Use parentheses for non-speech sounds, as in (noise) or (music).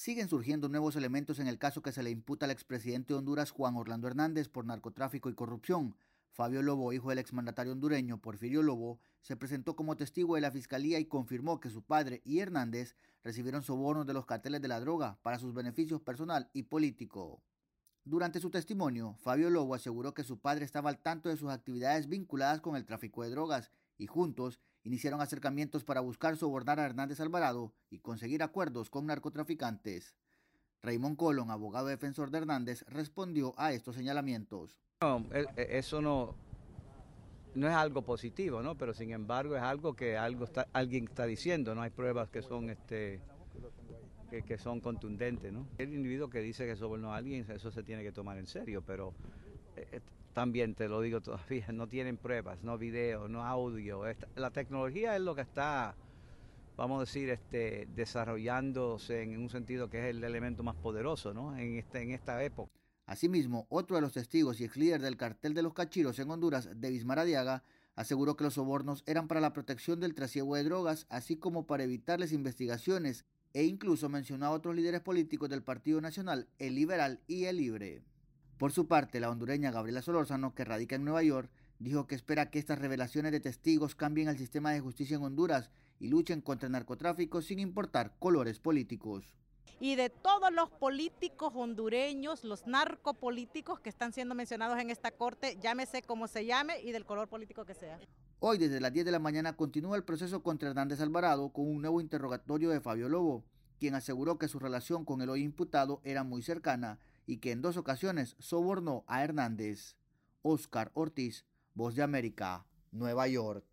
siguen surgiendo nuevos elementos en el caso que se le imputa al expresidente de Honduras Juan Orlando Hernández por narcotráfico y corrupción. Fabio Lobo, hijo del exmandatario hondureño Porfirio Lobo, se presentó como testigo de la fiscalía y confirmó que su padre y Hernández recibieron sobornos de los carteles de la droga para sus beneficios personal y político. Durante su testimonio, Fabio Lobo aseguró que su padre estaba al tanto de sus actividades vinculadas con el tráfico de drogas y juntos iniciaron acercamientos para buscar sobornar a Hernández Alvarado y conseguir acuerdos con narcotraficantes. Raymond Colón, abogado defensor de Hernández, respondió a estos señalamientos. No, e, e, eso no, no es algo positivo, ¿no? Pero sin embargo es algo que algo está, alguien está diciendo, no hay pruebas que son este que, son contundentes. El individuo que dice que sobornó a alguien, eso se tiene que tomar en serio, pero eh, también te lo digo todavía, (laughs) no tienen pruebas, no videos, no audio. la tecnología es lo que está, vamos a decir, este, desarrollándose en un sentido que es el elemento más poderoso ¿no? en, este, en esta época. Asimismo, otro de los testigos y ex líder del cartel de los cachiros en Honduras, Davis Maradiaga, aseguró que los sobornos eran para la protección del trasiego de drogas, así como para evitarles investigaciones, e incluso mencionó a otros líderes políticos del Partido Nacional, el Liberal y el Libre. Por su parte, la hondureña Gabriela Solórzano, que radica en Nueva York, dijo que espera que estas revelaciones de testigos cambien el sistema de justicia en Honduras y luchen contra el narcotráfico sin importar colores políticos. Y de todos los políticos hondureños, los narcopolíticos que están siendo mencionados en esta corte, llámese como se llame y del color político que sea. Hoy desde las 10 de la mañana continúa el proceso contra Hernández Alvarado con un nuevo interrogatorio de Fabio Lobo, quien aseguró que su relación con el hoy imputado era muy cercana y que en dos ocasiones sobornó a Hernández. Oscar Ortiz, Voz de América, Nueva York.